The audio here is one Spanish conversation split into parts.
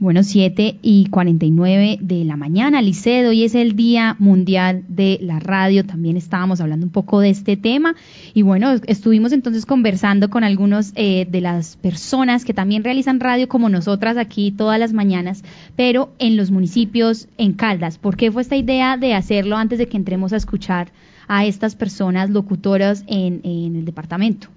Bueno, 7 y 49 de la mañana, Liced, hoy es el Día Mundial de la Radio, también estábamos hablando un poco de este tema y bueno, estuvimos entonces conversando con algunos eh, de las personas que también realizan radio como nosotras aquí todas las mañanas, pero en los municipios, en Caldas. ¿Por qué fue esta idea de hacerlo antes de que entremos a escuchar a estas personas locutoras en, en el departamento?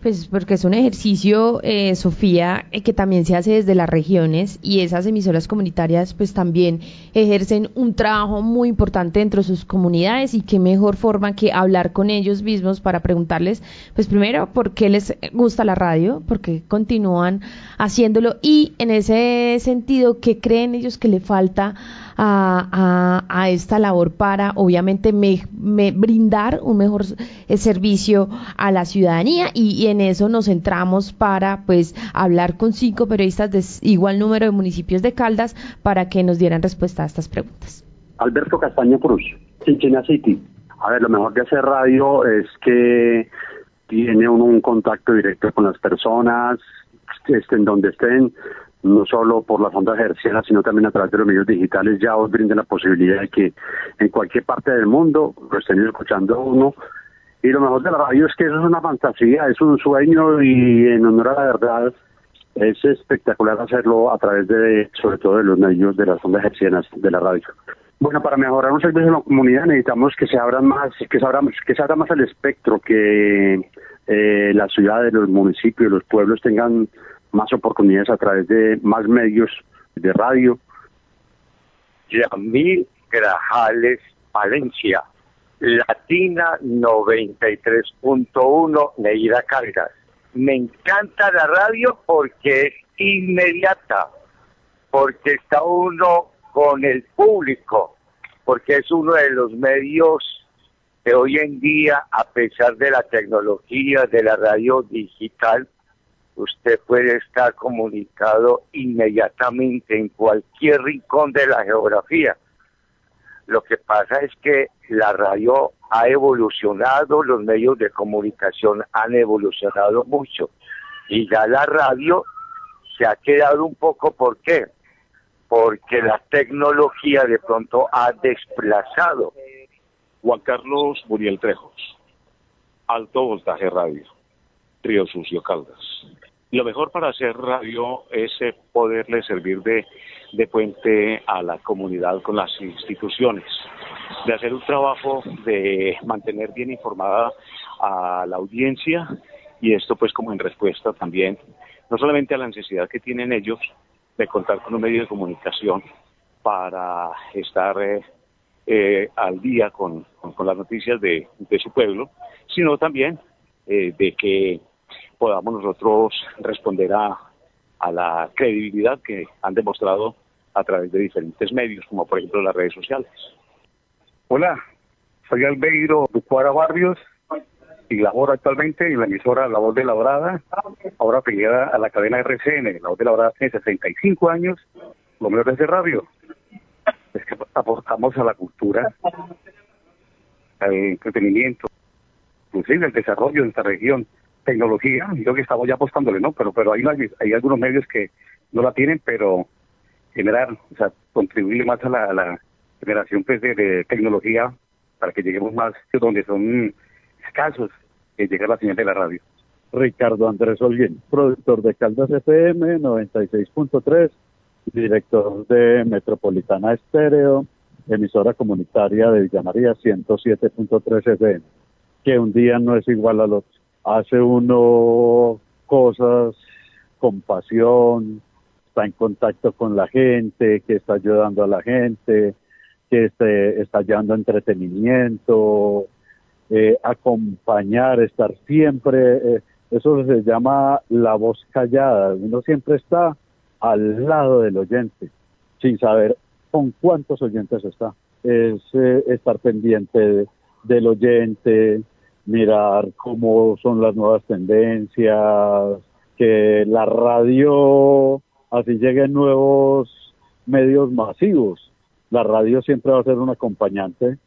Pues porque es un ejercicio, eh, Sofía, eh, que también se hace desde las regiones y esas emisoras comunitarias pues también ejercen un trabajo muy importante dentro de sus comunidades y qué mejor forma que hablar con ellos mismos para preguntarles, pues primero, por qué les gusta la radio, por qué continúan haciéndolo y en ese sentido, qué creen ellos que le falta a, esta labor para, obviamente, me, brindar un mejor servicio a la ciudadanía y, en eso nos centramos para, pues, hablar con cinco periodistas de igual número de municipios de Caldas para que nos dieran respuesta a estas preguntas. Alberto Castaño Cruz, Chinchina City. A ver, lo mejor de hacer radio es que tiene uno un contacto directo con las personas, estén donde estén, no solo por las ondas hercianas, sino también a través de los medios digitales, ya os brinden la posibilidad de que en cualquier parte del mundo lo estén escuchando uno. Y lo mejor de la radio es que eso es una fantasía, es un sueño y en honor a la verdad es espectacular hacerlo a través de, sobre todo de los medios de las ondas hercianas de la radio. Bueno, para mejorar un servicio en la comunidad necesitamos que se abran más, que se abra, que se abra más el espectro, que eh, las ciudades, los municipios, los pueblos tengan más oportunidades a través de más medios de radio. Yamil Grajales, Valencia. Latina 93.1, Neira Cargas. Me encanta la radio porque es inmediata, porque está uno con el público, porque es uno de los medios que hoy en día, a pesar de la tecnología de la radio digital, usted puede estar comunicado inmediatamente en cualquier rincón de la geografía. Lo que pasa es que la radio ha evolucionado, los medios de comunicación han evolucionado mucho y ya la radio se ha quedado un poco, ¿por qué? Porque la tecnología de pronto ha desplazado. Juan Carlos Muriel Trejos, Alto Voltaje Radio, Río Sucio Caldas. Lo mejor para hacer radio es eh, poderle servir de, puente a la comunidad con las instituciones, de hacer un trabajo de mantener bien informada a la audiencia y esto pues como en respuesta también no solamente a la necesidad que tienen ellos de contar con un medio de comunicación para estar eh, eh, al día con, las noticias de, su pueblo, sino también de que podamos nosotros responder a, la credibilidad que han demostrado a través de diferentes medios, como por ejemplo las redes sociales. Hola, soy Albeiro Ducuara Barrios y laboro actualmente en la emisora La Voz de la Brada, ahora afiliada a la cadena RCN. La Voz de la Brada tiene 65 años, lo mejor es de radio. Es que aportamos a la cultura, al entretenimiento, inclusive al desarrollo de esta región tecnología, yo que estamos ya apostándole, ¿no? Pero pero hay, algunos medios que no la tienen, pero generar, o sea, contribuir más a la, generación pues, de, tecnología para que lleguemos más donde son escasos que llega la señal de la radio. Ricardo Andrés Olguín, productor de Caldas FM 96.3, director de Metropolitana Estéreo, emisora comunitaria de Villa María 107.3 FM, que un día no es igual al otro hace uno cosas con pasión, está en contacto con la gente, que está ayudando a la gente, que este, está llevando entretenimiento, eh, acompañar, estar siempre, eh, eso se llama la voz callada, uno siempre está al lado del oyente, sin saber con cuántos oyentes está. Es eh, estar pendiente del oyente, mirar cómo son las nuevas tendencias, que la radio así lleguen nuevos medios masivos. La radio siempre va a ser un acompañante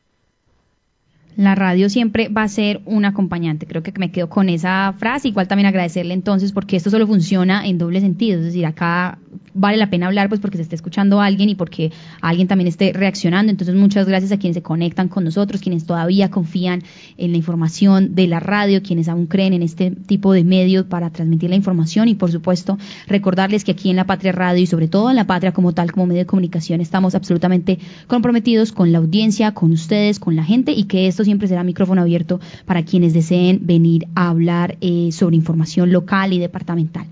La radio siempre va a ser un acompañante. Creo que me quedo con esa frase. Igual también agradecerle entonces porque esto solo funciona en doble sentido. Es decir, acá vale la pena hablar pues porque se está escuchando a alguien y porque alguien también esté reaccionando. Entonces muchas gracias a quienes se conectan con nosotros, quienes todavía confían en la información de la radio, quienes aún creen en este tipo de medios para transmitir la información y por supuesto recordarles que aquí en la Patria Radio y sobre todo en la Patria como tal, como medio de comunicación, estamos absolutamente comprometidos con la audiencia, con ustedes, con la gente y que esto siempre será micrófono abierto para quienes deseen venir a hablar eh, sobre información local y departamental.